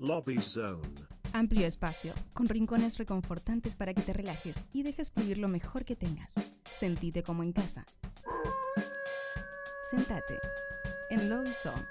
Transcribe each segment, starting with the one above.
Lobby Zone. Amplio espacio, con rincones reconfortantes para que te relajes y dejes fluir lo mejor que tengas. Sentite como en casa. Sentate en Lobby Zone.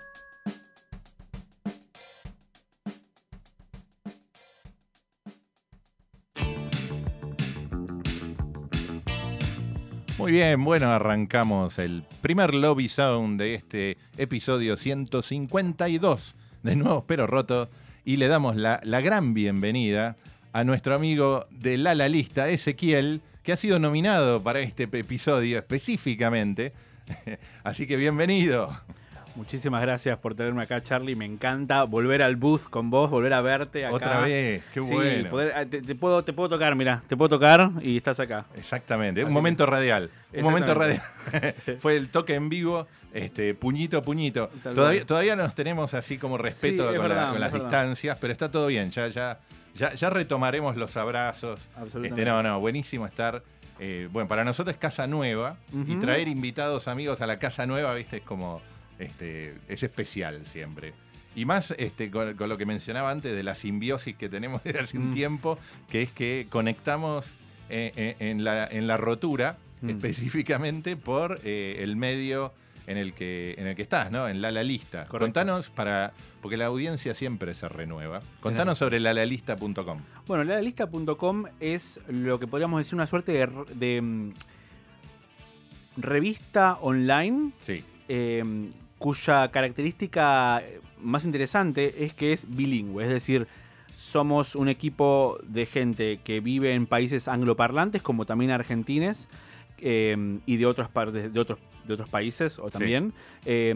Muy bien, bueno, arrancamos el primer Lobby Sound de este episodio 152 de Nuevos Pero Roto y le damos la, gran bienvenida a nuestro amigo de La La Lista, Ezequiel, que ha sido nominado para este episodio específicamente. Así que bienvenido. Muchísimas gracias por tenerme acá, Charlie. Me encanta volver al booth con vos, volver a verte acá. Otra vez, qué Sí, bueno. poder- ah, te, te puedo, te puedo tocar, mira, te puedo tocar y estás acá. Exactamente, un momento radial. Un momento radial. Fue el toque en vivo, este, puñito a puñito. Todavía, nos tenemos así como respeto Sí, con, la- verdad, con las verdad. distancias, pero está todo bien. Ya, ya, ya, ya retomaremos los abrazos. Absolutamente. Este, no, no, buenísimo estar. eh, bueno, para nosotros es casa nueva y traer invitados amigos a la casa nueva, viste, es como este, es especial siempre. Y más este, con, con lo que mencionaba antes de la simbiosis que tenemos desde hace un Mm. tiempo, que es que conectamos eh, eh, en, la, en la rotura Mm. específicamente por eh, el medio en el que en el que estás, ¿no? En la la lista. Correcto. Contanos para porque la audiencia siempre se renueva. Contanos sobre lalalista.com. Bueno, lalalista.com es lo que podríamos decir una suerte de, mm, revista online Sí. eh, cuya característica más interesante es que es bilingüe, es decir, somos un equipo de gente que vive en países angloparlantes como también argentines eh, y de otras partes de otros de otros países o también eh,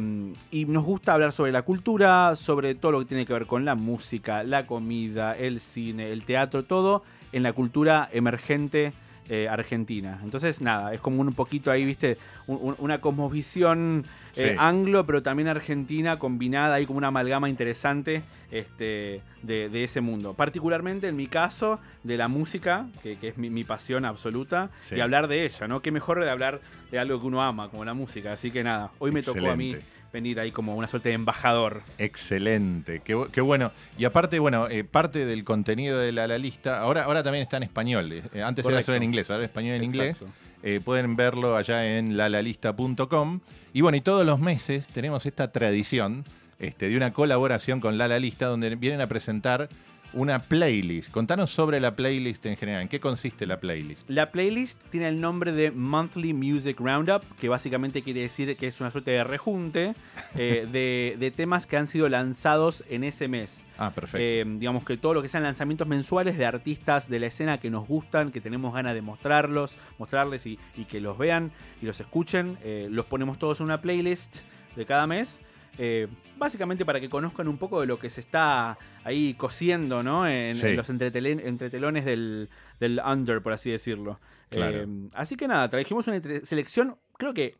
y nos gusta hablar sobre la cultura sobre todo lo que tiene que ver con la música la comida el cine el teatro todo en la cultura emergente eh, argentina entonces nada es como un poquito ahí viste un- un- una cosmovisión eh, Sí. anglo, pero también argentina, combinada ahí como una amalgama interesante este, de, de ese mundo. Particularmente en mi caso, de la música, que, que es mi, mi pasión absoluta, Sí. y hablar de ella, ¿no? Qué mejor de hablar de algo que uno ama, como la música. Así que nada, hoy me tocó a mí. Venir ahí como una suerte de embajador. Excelente, qué, bu- qué bueno. Y aparte, bueno, eh, parte del contenido de la, la lista, ahora, ahora también está en español. eh, antes era solo en inglés, ahora español en inglés. Eh, pueden verlo allá en lalalista.com. Y bueno, y todos los meses tenemos esta tradición este, de una colaboración con La La Lista, donde vienen a presentar una playlist. Contanos sobre la playlist en general. ¿En qué consiste la playlist? La playlist tiene el nombre de Monthly Music Roundup, que básicamente quiere decir que es una suerte de rejunte eh, de, de temas que han sido lanzados en ese mes. Ah, perfecto. Eh, digamos que todo lo que sean lanzamientos mensuales de artistas de la escena que nos gustan, que tenemos ganas de mostrarlos, mostrarles y, y que los vean y los escuchen, eh, los ponemos todos en una playlist de cada mes. Eh, básicamente para que conozcan un poco de lo que se está ahí cosiendo, ¿no? En, Sí. en los entretelones del, del under, por así decirlo. Claro. Eh, así que nada, trajimos una selección, creo que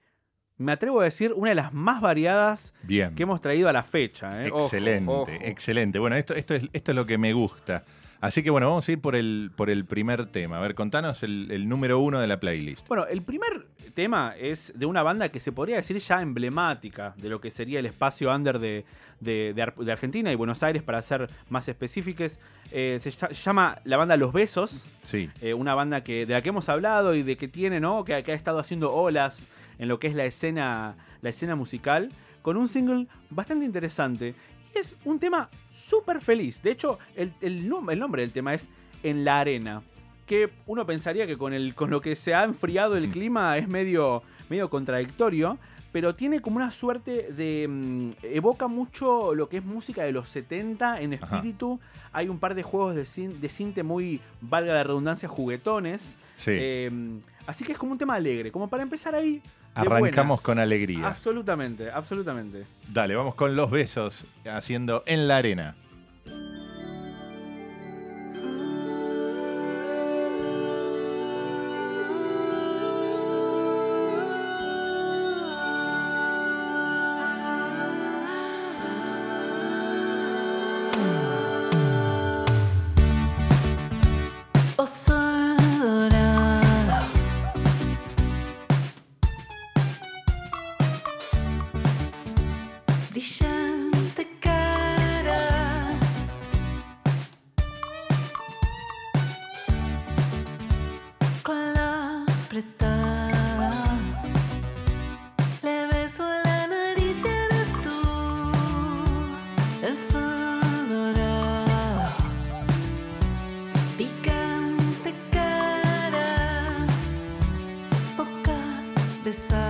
me atrevo a decir, una de las más variadas Bien. que hemos traído a la fecha. ¿eh? Ojo, Excelente, ojo. excelente. Bueno, esto, esto, es, esto es lo que me gusta. Así que bueno, vamos a ir por el, por el primer tema. A ver, contanos el, el número uno de la playlist. Bueno, el primer tema es de una banda que se podría decir ya emblemática de lo que sería el espacio under de, de- de Ar- de Argentina y Buenos Aires, para ser más específicos. Eh, se lla- llama la banda Los Besos, Sí, eh, una banda que, de la que hemos hablado y de que tiene, ¿no? Que, que ha estado haciendo olas en lo que es la escena, la escena musical, con un single bastante interesante. Es un tema súper feliz. De hecho, el, el el nombre del tema es En la Arena. Que uno pensaría que con, el, con lo que se ha enfriado el clima es medio, medio contradictorio. Pero tiene como una suerte de. mm, evoca mucho lo que es música de los 70 en Ajá. espíritu. Hay un par de juegos de, cin- de cinte muy, valga la redundancia, juguetones. sí. Eh, así que es como un tema alegre, como para empezar ahí. Arrancamos buenas. con alegría. Absolutamente, absolutamente. Dale, vamos con los besos haciendo en la arena. this.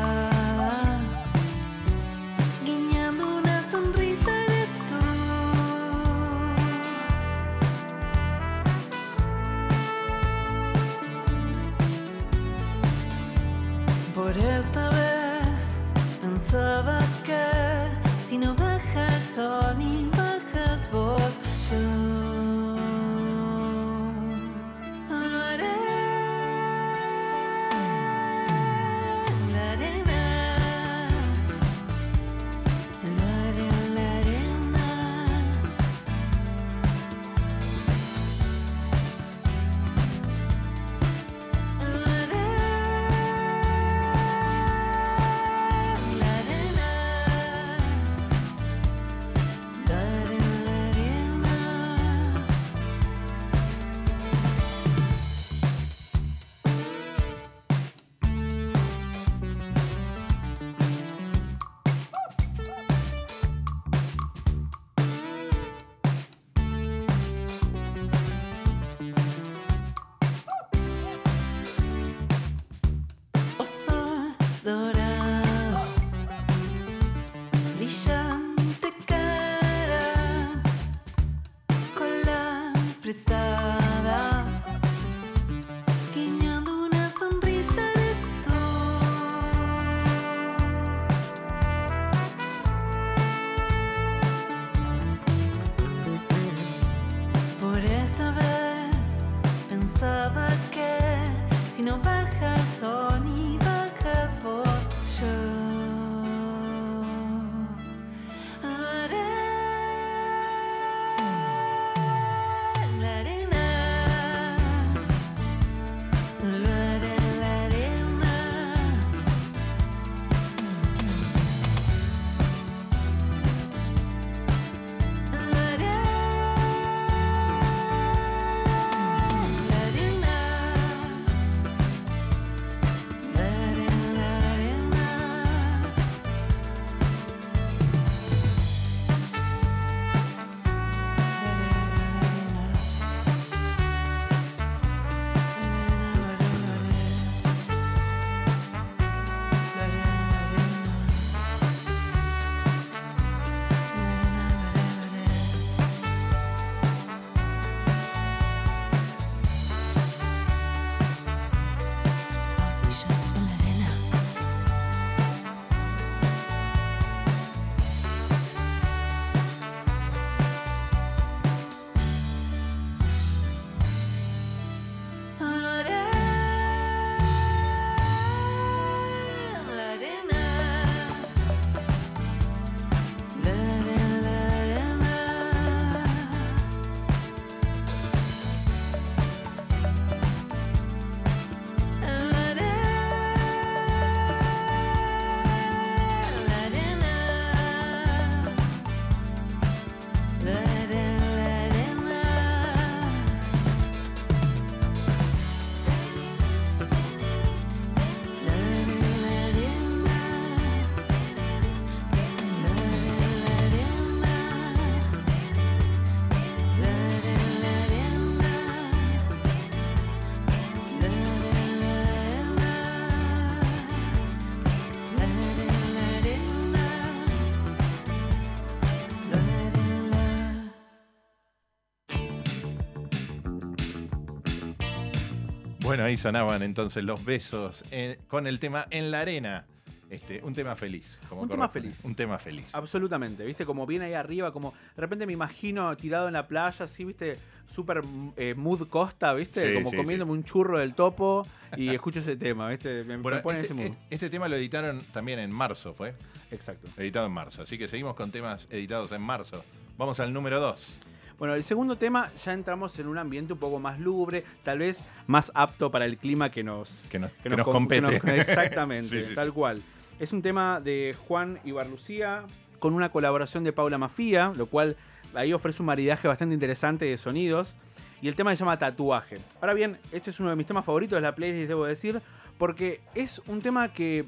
Bueno, ahí sonaban entonces los besos eh, con el tema En la arena. Este, un tema feliz. como Un tema feliz. Un tema feliz. Absolutamente, ¿viste? Como viene ahí arriba, como de repente me imagino tirado en la playa, así, ¿viste? Súper eh, mood costa, ¿viste? Sí, como sí, comiéndome un churro del topo y escucho ese tema, ¿viste? Me, me Bueno, pone este, ese mood. este tema lo editaron también en marzo, ¿fue? Exacto. Editado en marzo. Así que seguimos con temas editados en marzo. Vamos al número 2. Bueno, el segundo tema ya entramos en un ambiente un poco más lúgubre, tal vez más apto para el clima que nos, Que nos, que que nos com- que compete. nos- exactamente, Sí, sí, tal cual. Es un tema de Juan Ibarlucía con una colaboración de Paula Mafía, lo cual ahí ofrece un maridaje bastante interesante de sonidos. y el tema se llama tatuaje. Ahora bien, este es uno de mis temas favoritos de la playlist, debo decir, porque es un tema que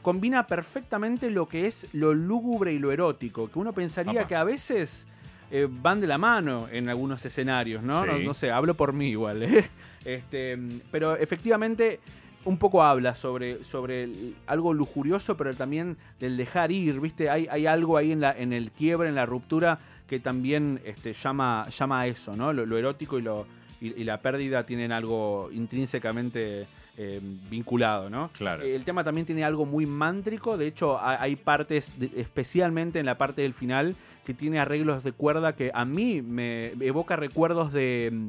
combina perfectamente lo que es lo lúgubre y lo erótico, que uno pensaría que a veces eh, van de la mano en algunos escenarios, ¿no? Sí. No, no sé, hablo por mí igual, ¿eh? Este, pero efectivamente un poco habla sobre, sobre el- algo lujurioso, pero también del dejar ir, ¿viste? Hay, hay algo ahí en, la, en el quiebre, en la ruptura, que también este, llama, llama a eso, ¿no? Lo, lo erótico y, lo, y, y la pérdida tienen algo intrínsecamente eh, vinculado, ¿no? Claro. El tema también tiene algo muy mántrico, de hecho ha- hay partes, especialmente en la parte del final, que tiene arreglos de cuerda que a mí me evoca recuerdos de mm,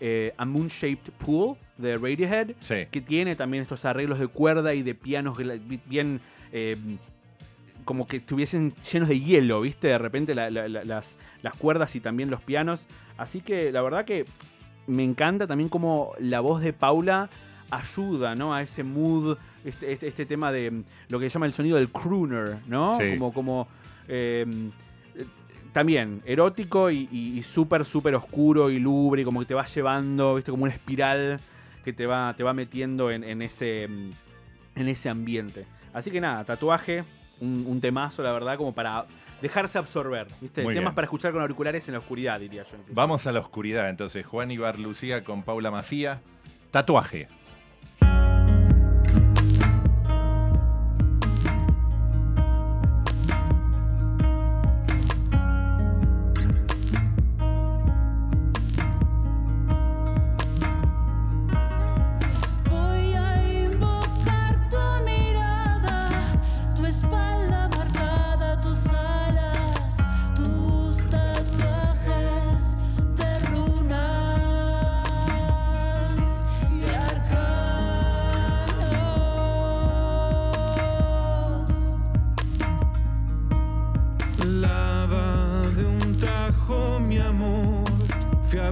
eh, A Moon Shaped Pool de Radiohead, Sí. que tiene también estos arreglos de cuerda y de pianos bien... eh, como que estuviesen llenos de hielo, ¿viste? De repente la- la- la- las, las cuerdas y también los pianos. Así que la verdad que me encanta también como la voz de Paula ayuda, ¿no? A ese mood, este, este, este tema de mm, lo que se llama el sonido del crooner, ¿no? Sí. Como, como eh, también erótico y, y- y súper, súper oscuro y lubre, como que te va llevando, ¿viste? Como una espiral que te va, te va metiendo en, en ese, mm, en ese ambiente. Así que nada, tatuaje, un, un temazo, la verdad, como para dejarse absorber, ¿viste? Muy Temas bien. para escuchar con auriculares en la oscuridad, diría yo. incluso. Vamos a la oscuridad entonces. Juan Ibar Lucía con Paula Mafía. Tatuaje.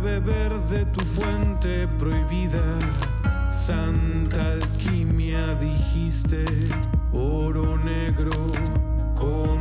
Beber de tu fuente prohibida. Santa alquimia dijiste, oro negro como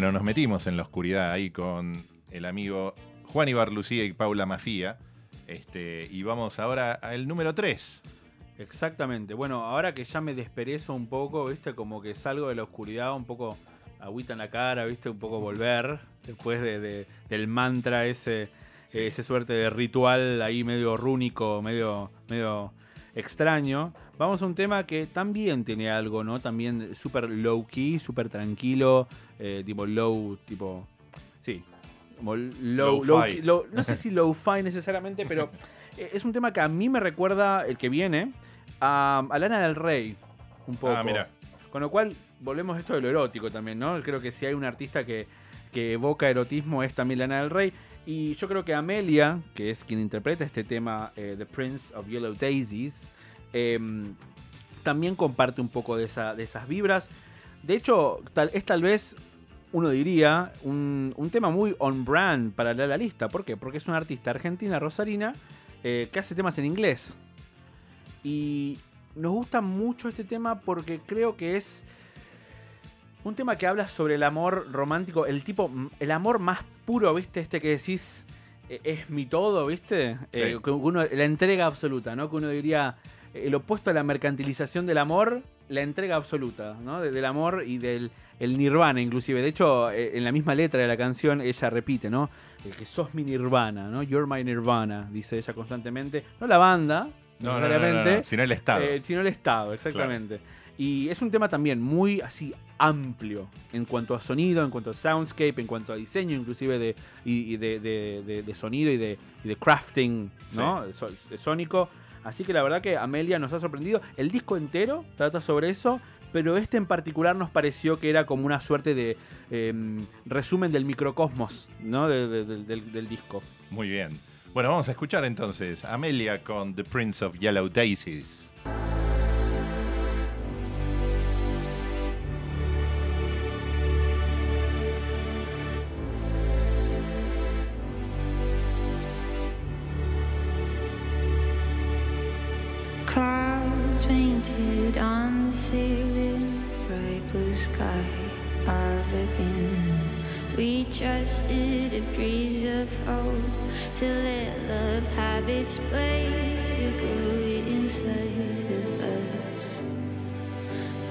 bueno, nos metimos en la oscuridad ahí con el amigo Juan Ibar Lucía y Paula Mafía. Este, y vamos ahora al número 3. Exactamente. Bueno, ahora que ya me desperezo un poco, ¿viste? Como que salgo de la oscuridad, un poco agüita en la cara, ¿viste? Un poco volver después de, de- del mantra ese, Sí. ese suerte de ritual ahí medio rúnico, medio, medio extraño. Vamos a un tema que también tiene algo, ¿no? También súper low key, súper tranquilo, eh, tipo low, tipo... Sí. Como low, low, no sé si low fi necesariamente, pero eh, es un tema que a mí me recuerda, el que viene, a, a Lana del Rey, un poco. Ah, mira. Con lo cual, volvemos a esto de lo erótico también, ¿no? Creo que si hay un artista que, que evoca erotismo es también Lana del Rey. Y yo creo que Amelia, que es quien interpreta este tema, eh, The Prince of Yellow Daisies, em, también comparte un poco de, esa- de esas vibras. De hecho, tal, es tal vez, uno diría, un, un tema muy on brand para la, la lista. ¿Por qué? Porque es una artista argentina, Rosarina, eh, que hace temas en inglés. Y nos gusta mucho este tema porque creo que es un tema que habla sobre el amor romántico, el tipo, el amor más puro, ¿viste? Este que decís, eh, es mi todo, ¿viste? Sí. Eh, que uno, la entrega absoluta, ¿no? Que uno diría, el opuesto a la mercantilización del amor, la entrega absoluta, ¿no? De- del amor y del el nirvana, inclusive. De hecho, eh, en la misma letra de la canción, ella repite, ¿no? El que sos mi nirvana, ¿no? You're my nirvana, dice ella constantemente. No la banda, No, no, no, no, necesariamente. no, sino el Estado. Eh, sino el Estado, exactamente. Y es un tema también muy así amplio en cuanto a sonido, en cuanto a soundscape, en cuanto a diseño inclusive de, y, y de, de- de- de sonido y de, y de crafting, ¿no? So- sónico. Así que la verdad que Amelia nos ha sorprendido. El disco entero trata sobre eso, pero este en particular nos pareció que era como una suerte de em, resumen del microcosmos, ¿no? De- de- del- disco. Muy bien. Bueno, vamos a escuchar entonces Amelia con The Prince of Yellow Daisies. Ceiling, bright blue sky of beginning. We trusted a breeze of hope to let love have its place. You grew it inside of us.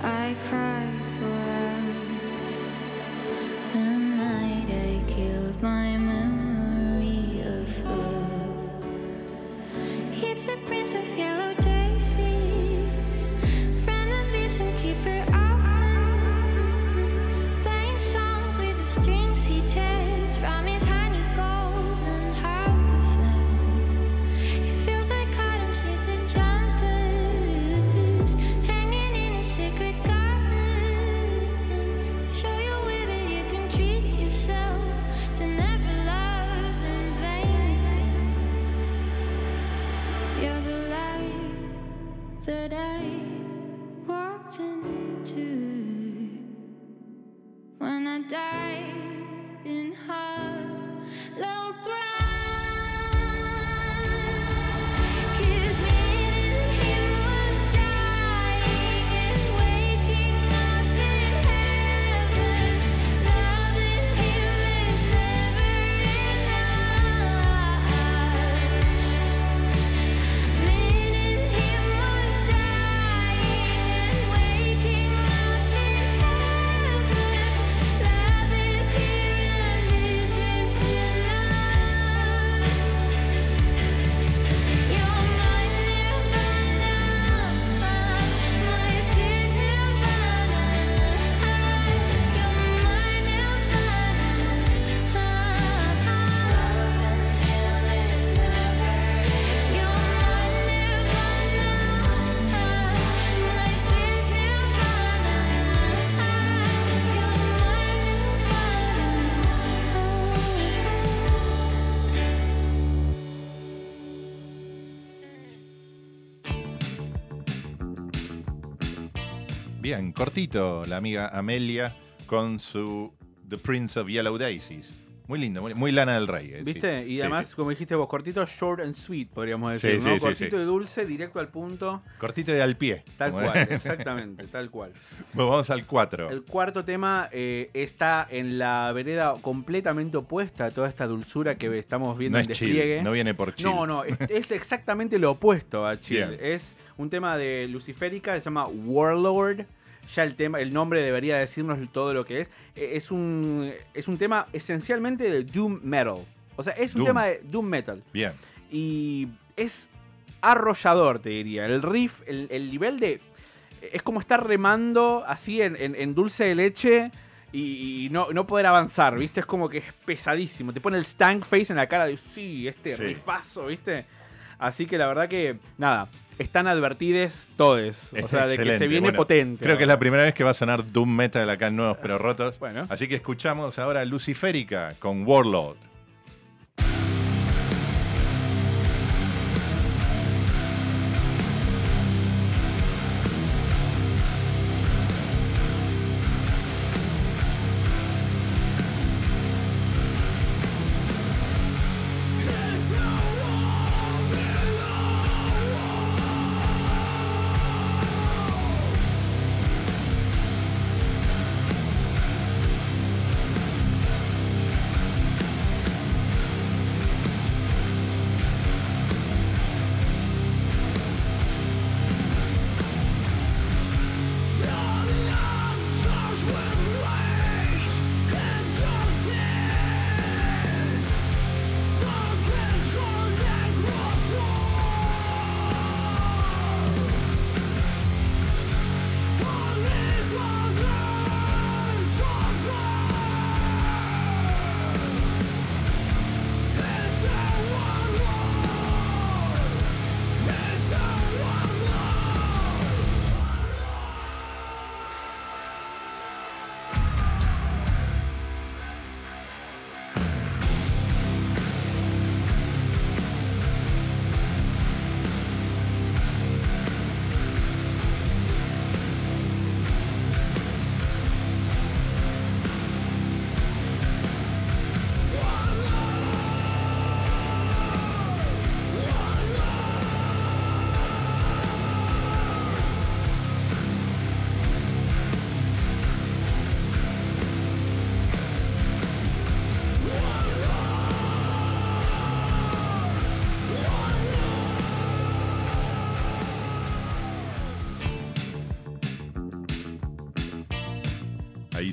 I cry that I walked into. When I died Bien, cortito, la amiga Amelia con su The Prince of Yellow Daisies. Muy lindo, muy, muy lana del rey. eh, sí. ¿Viste? Y además, sí. como dijiste vos, cortito, short and sweet, podríamos decir, ¿no? cortito y dulce, directo al punto. Cortito y al pie. Tal cual, exactamente, tal cual. Bueno, vamos al 4. El cuarto tema eh, está en la vereda completamente opuesta a toda esta dulzura que estamos viendo No en es chill, despliegue. no viene por chill. No, no, es, es exactamente lo opuesto a chill. Bien. Es un tema de Luciférica, se llama Warlord. Ya el tema, el nombre debería decirnos todo lo que es. Eh, Es un, es un tema esencialmente de Doom Metal. O sea, es un Doom. tema de Doom Metal. Bien. Y es arrollador, te diría. El riff, el, el nivel de. Es como estar remando así en, en- en dulce de leche y, y no, no poder avanzar, ¿viste? Es como que es pesadísimo. Te pone el stank face en la cara de, sí, este Sí. rifazo, ¿viste? Así que la verdad que, nada, están advertides todes. O sea, de que se viene Bueno, potente. Creo que es la primera vez que va a sonar Doom Metal acá en Nuevos Pero Rotos. Bueno. Así que escuchamos ahora Luciférica con Warlord.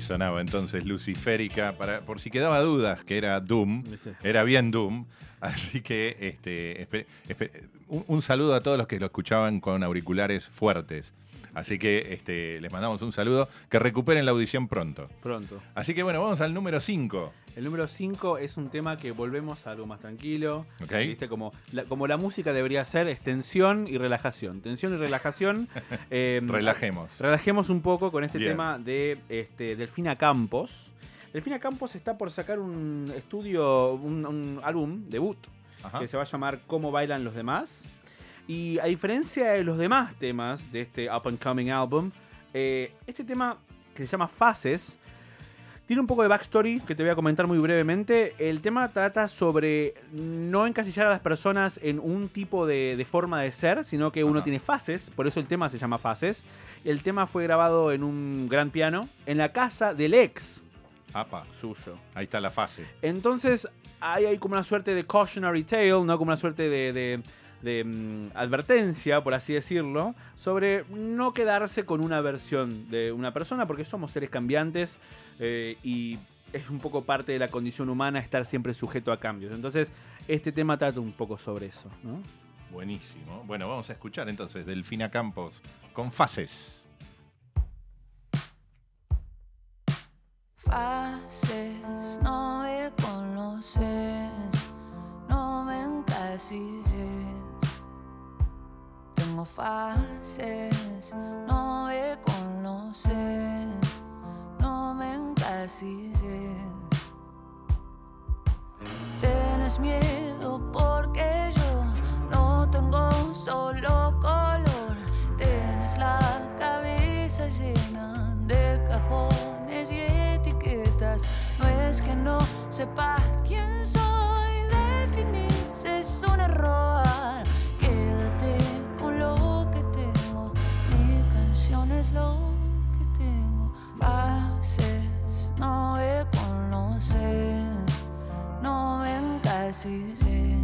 Sonaba entonces Luciférica, para, por si quedaba dudas que era Doom, era bien Doom. Así que este, un saludo a todos los que lo escuchaban con auriculares fuertes. Así que este, les mandamos un saludo, que recuperen la audición pronto. Pronto. Así que bueno, vamos al número 5. El número 5 es un tema que volvemos a algo más tranquilo. Ok. ¿Viste? Como la, como la música debería ser, es tensión y relajación. Tensión y relajación. eh, Relajemos. Relajemos un poco con este Bien. tema de este, Delfina Campos. Delfina Campos está por sacar un estudio, un, un álbum debut Ajá. que se va a llamar Cómo bailan los demás. Y a diferencia de los demás temas de este up and coming album, eh, este tema que se llama Fases tiene un poco de backstory que te voy a comentar muy brevemente. El tema trata sobre no encasillar a las personas en un tipo de, de forma de ser, sino que uno Ajá. tiene fases, por eso el tema se llama Fases. El tema fue grabado en un gran piano en la casa del ex Apa, suyo. ahí está la fase. Entonces hay, hay como una suerte de cautionary tale, ¿no? Como una suerte de, de- de, mm, advertencia, por así decirlo, sobre no quedarse con una versión de una persona, porque somos seres cambiantes eh, y es un poco parte de la condición humana estar siempre sujeto a cambios. Entonces, este tema trata un poco sobre eso, ¿no? Buenísimo. Bueno, vamos a escuchar entonces Delfina Campos con fases. Fases, no me conoces, no me. Tengo fases, no me conoces, no me encasilles. Tienes miedo porque yo no tengo un solo color. Tienes la cabeza llena de cajones y etiquetas. No es que no sepa quién soy, definirse es un error. Es lo que tengo. Fases, no me conoces, no me encasises.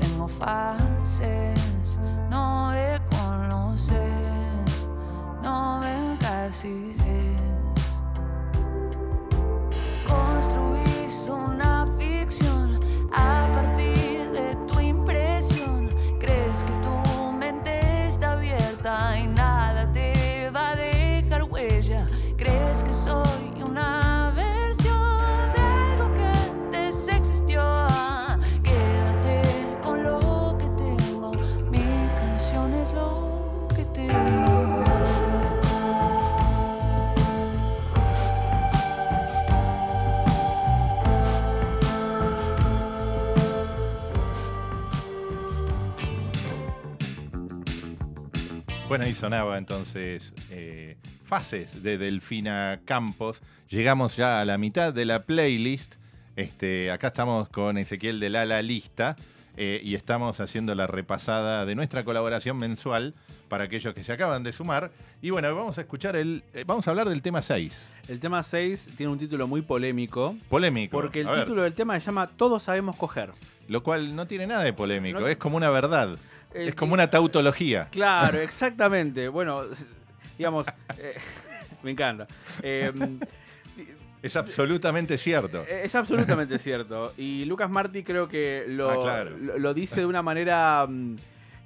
Tengo fases, no me conoces, no me encasises. Bueno, ahí sonaba entonces eh, fases de Delfina Campos. Llegamos ya a la mitad de la playlist. Este, acá estamos con Ezequiel de Lala Lista eh, y estamos haciendo la repasada de nuestra colaboración mensual para aquellos que se acaban de sumar. Y bueno, vamos a escuchar el. eh, vamos a hablar del tema 6. El tema 6 tiene un título muy polémico. Polémico. Porque el A ver, título del tema se llama Todos sabemos coger. Lo cual no tiene nada de polémico, No- es como una verdad. Es como una tautología. Claro, exactamente. Bueno, digamos, eh, me encanta. Eh, Es absolutamente cierto. es absolutamente cierto. Y Lucas Martí creo que lo, Ah, claro. lo, lo dice de una manera mm,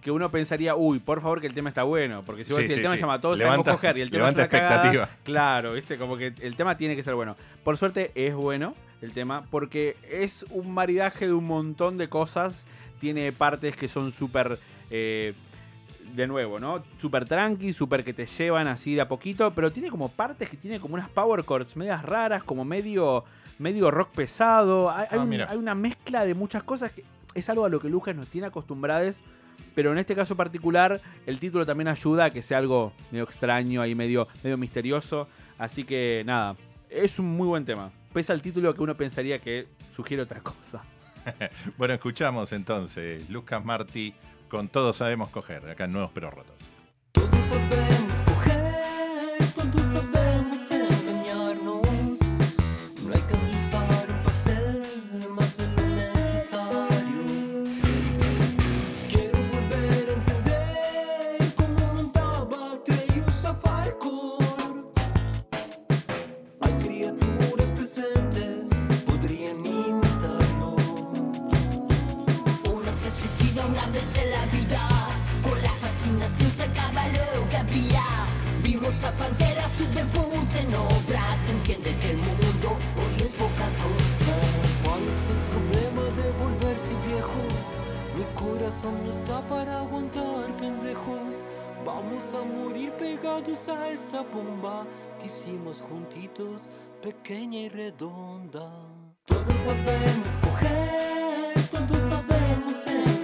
que uno pensaría, uy, por favor que el tema está bueno. Porque si vos Sí, decís, el tema sí. se llama Todos Levanta- sabemos coger y el tema es levanta una cagada, expectativa. Claro, viste, como que el tema tiene que ser bueno. Por suerte es bueno el tema porque es un maridaje de un montón de cosas. Tiene partes que son súper... eh, de nuevo, ¿no? Súper tranqui, súper que te llevan así de a poquito, pero tiene como partes que tiene como unas power chords medias raras, como medio, medio rock pesado. Hay, hay Ah, un- mira. hay una mezcla de muchas cosas que es algo a lo que Lucas nos tiene acostumbrados, pero en este caso particular el título también ayuda a que sea algo medio extraño y medio, medio misterioso. Así que nada, es un muy buen tema. Pese al título que uno pensaría que sugiere otra cosa. Bueno, escuchamos entonces Lucas Martí con Todos Sabemos Coger, acá en Nuevos Pero Rotos. Vimos a Pantera su debut en obras Entiende que el mundo hoy es poca cosa ¿Cuál es el problema de volverse viejo? Mi corazón no está para aguantar pendejos. Vamos a morir pegados a esta bomba que hicimos juntitos, pequeña y redonda. Todos sabemos coger, todos sabemos engañarnos.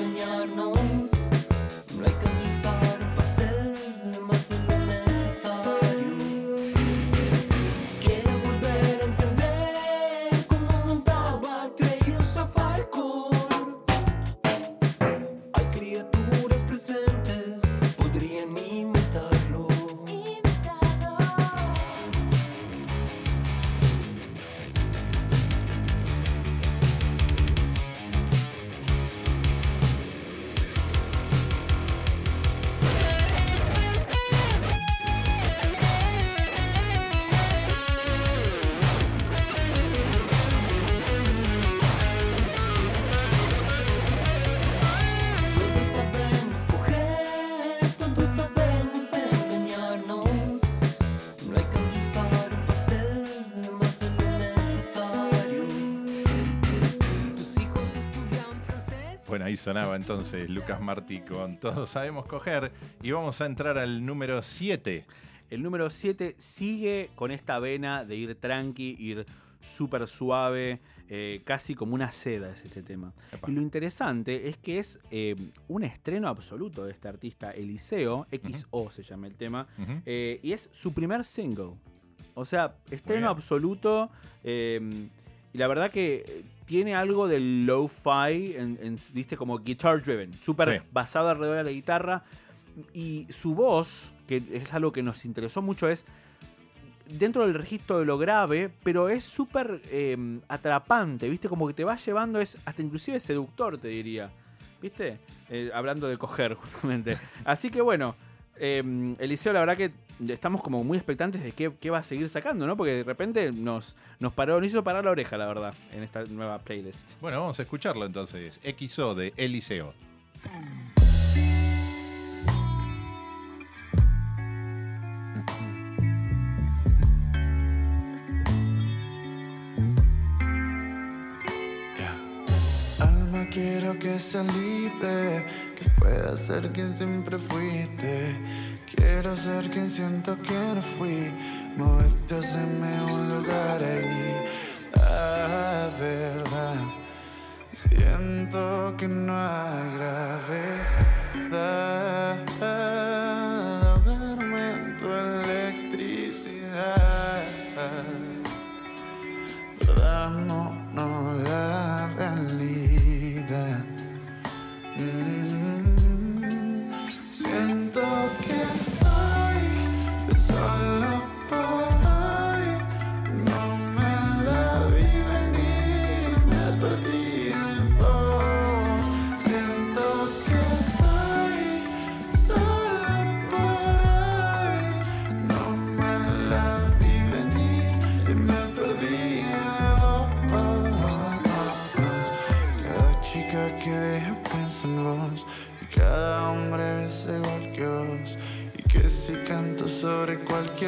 Bueno, ahí sonaba entonces Lucas Martí con Todos Sabemos Coger y vamos a entrar al número 7. El número 7 sigue con esta vena de ir tranqui, ir súper suave, eh, casi como una seda es este tema. Epa. Y lo interesante es que es eh, un estreno absoluto de este artista, Eliseo, XO se llama el tema, eh, y es su primer single. O sea, estreno absoluto. Y la verdad que tiene algo del lo-fi, en, en- viste, como guitar driven, súper Sí. basado alrededor de la guitarra. Y su voz, que es algo que nos interesó mucho, es dentro del registro de lo grave, pero es súper eh, atrapante, ¿viste? Como que te va llevando, es hasta inclusive seductor, te diría. ¿Viste? Eh, hablando de coger, justamente. Así que bueno, eh, Eliseo, la verdad que estamos como muy expectantes de qué, qué va a seguir sacando, ¿no? Porque de repente nos, nos paró, nos hizo parar la oreja, la verdad, en esta nueva playlist. Bueno, vamos a escucharlo entonces. XO de Eliseo. Alma, quiero que sea libre, pueda ser quien siempre fuiste. Quiero ser quien siento que no fui, moverte, hacerme un lugar ahí. La verdad, siento que no hay gravedad.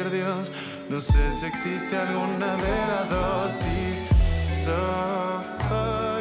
Dios. No sé si existe alguna de las dos. Y soy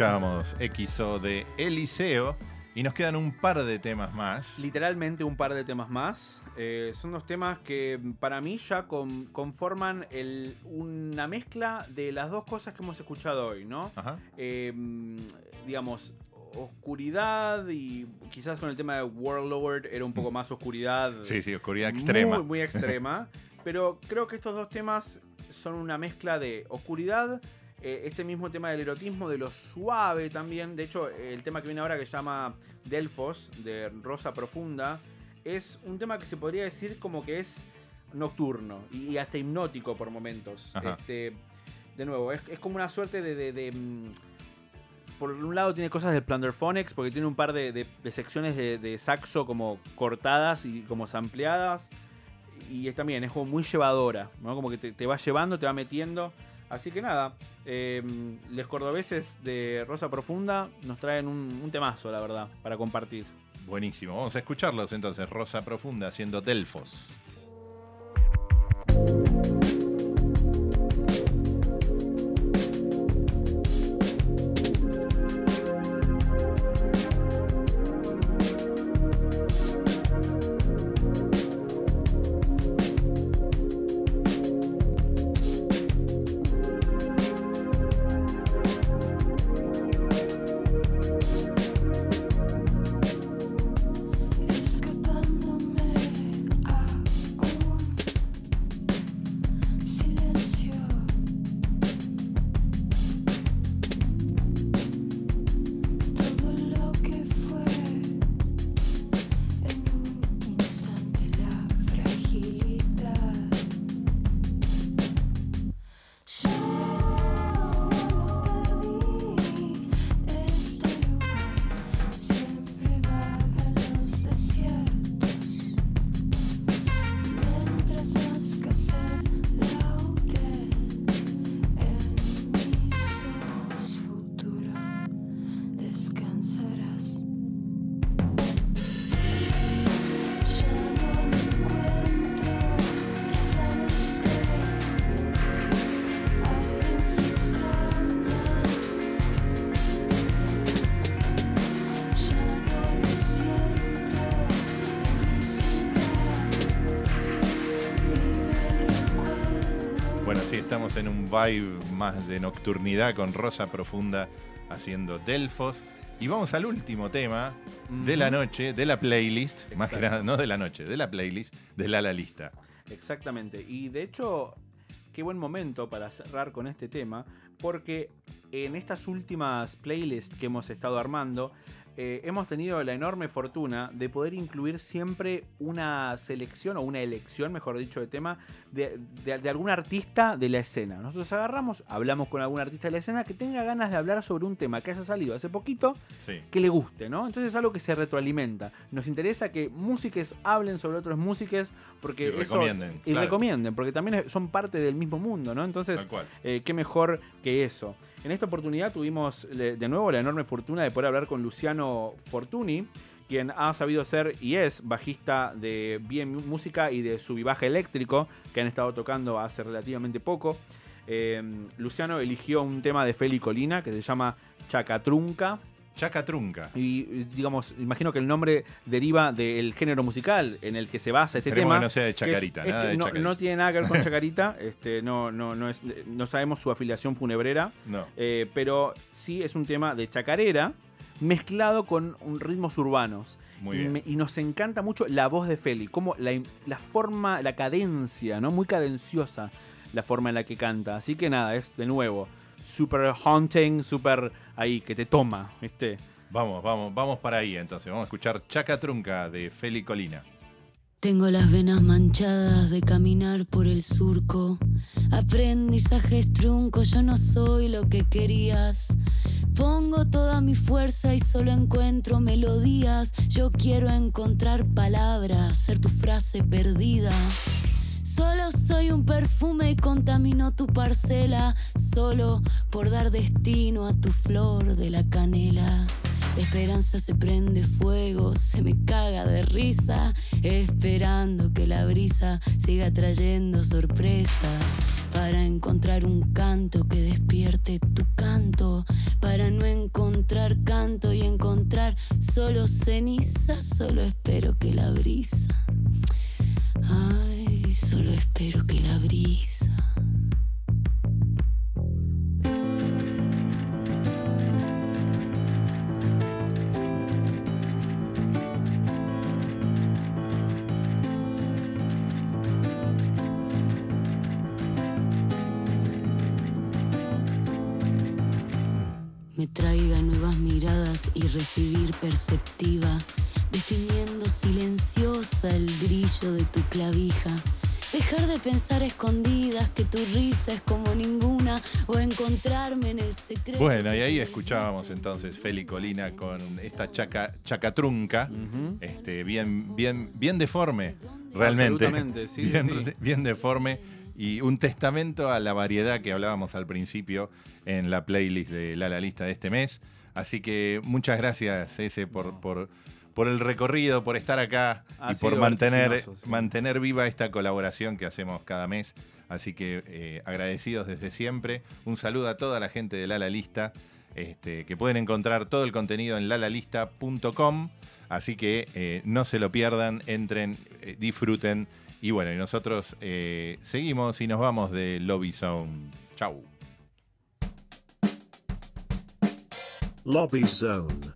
escuchábamos XO de Eliseo. Y nos quedan un par de temas más. Literalmente un par de temas más. Eh, son dos temas que para mí ya con- conforman el- una mezcla de las dos cosas que hemos escuchado hoy, ¿no? Ajá. Eh, digamos, oscuridad y quizás con el tema de Warlord era un poco más oscuridad. Sí, sí, oscuridad extrema. Muy, muy extrema. pero creo que estos dos temas son una mezcla de oscuridad, eh, este mismo tema del erotismo, de lo suave también. De hecho, el tema que viene ahora que se llama Delfos, de Rosa Profunda, es un tema que se podría decir como que es nocturno y hasta hipnótico por momentos. Ajá. Este, de nuevo, es, es como una suerte de... de- de, mm, por un lado tiene cosas de Plunderphonics, porque tiene un par de, de- de secciones de, de saxo como cortadas y como sampleadas. Y es también, es como muy llevadora, ¿no? Como que te, te va llevando, te va metiendo. Así que nada, eh, Les Cordobeses de Rosa Profunda nos traen un, un temazo, la verdad, para compartir. Buenísimo. Vamos a escucharlos entonces. Rosa Profunda haciendo Delfos. 5 más de nocturnidad con Rosa Profunda haciendo Delfos. Y vamos al último tema de la noche, de la playlist, más que nada, no de la noche, de la playlist, de la, la lista. Exactamente. Y de hecho, qué buen momento para cerrar con este tema, porque en estas últimas playlists que hemos estado armando, eh, hemos tenido la enorme fortuna de poder incluir siempre una selección o una elección, mejor dicho, de tema de, de- de algún artista de la escena. Nosotros agarramos, hablamos con algún artista de la escena que tenga ganas de hablar sobre un tema que haya salido hace poquito Sí. que le guste, ¿no? Entonces es algo que se retroalimenta. Nos interesa que músiques hablen sobre otros músiques porque Y eso- recomienden, y claro. recomienden, porque también son parte del mismo mundo, ¿no? Entonces, eh, qué mejor que eso. En esta oportunidad tuvimos de nuevo la enorme fortuna de poder hablar con Luciano Fortuny, quien ha sabido ser y es bajista de Bien Música y de Subibaja Eléctrico, que han estado tocando hace relativamente poco. Eh, Luciano eligió un tema de Feli Colina que se llama Chacatrunca. Chaca Trunca. Y digamos, imagino que el nombre deriva del género musical en el que se basa este Esperemos tema. que no sea de Chacarita, es nada de no, Chacarita. no tiene nada que ver con Chacarita, este, no, no, no, es, no sabemos su afiliación funebrera, No. eh, pero sí es un tema de chacarera mezclado con ritmos urbanos. Muy y, bien. y nos encanta mucho la voz de Feli, como la, la forma, la cadencia, ¿no? Muy cadenciosa la forma en la que canta. Así que nada, es de nuevo, super haunting, super ahí, que te toma, ¿viste? Vamos, vamos, vamos para ahí entonces. Vamos a escuchar Chaca Trunca de Feli Colina. Tengo las venas manchadas de caminar por el surco. Aprendizajes truncos, yo no soy lo que querías. Pongo toda mi fuerza y solo encuentro melodías. Yo quiero encontrar palabras, ser tu frase perdida. Solo soy un perfume y contamino tu parcela, solo por dar destino a tu flor de la canela. La esperanza se prende fuego, se me caga de risa, esperando que la brisa siga trayendo sorpresas. Para encontrar un canto que despierte tu canto, para no encontrar canto y encontrar solo ceniza, solo espero que la brisa. Espero que la brisa. me traiga nuevas miradas y recibir perceptiva, definiendo silenciosa el brillo de tu clavija. Dejar de pensar a escondidas que tu risa es como ninguna o encontrarme en el secreto. Bueno, y ahí escuchábamos entonces Feli Colina con esta chaca, chacatrunca, este, bien, bien, bien deforme, realmente. Absolutamente, sí, sí, bien, sí. bien deforme. Y un testamento a la variedad que hablábamos al principio en la playlist de la, la lista de este mes. Así que muchas gracias, ese, por, por, por el recorrido, por estar acá Ha y por mantener, sí. mantener viva esta colaboración que hacemos cada mes. Así que eh, agradecidos desde siempre. Un saludo a toda la gente de Lala Lista, este, que pueden encontrar todo el contenido en lalalista.com. Así que eh, no se lo pierdan, entren, eh, disfruten. Y bueno, y nosotros eh, seguimos y nos vamos de Lobby Zone. Chau. Lobby Zone.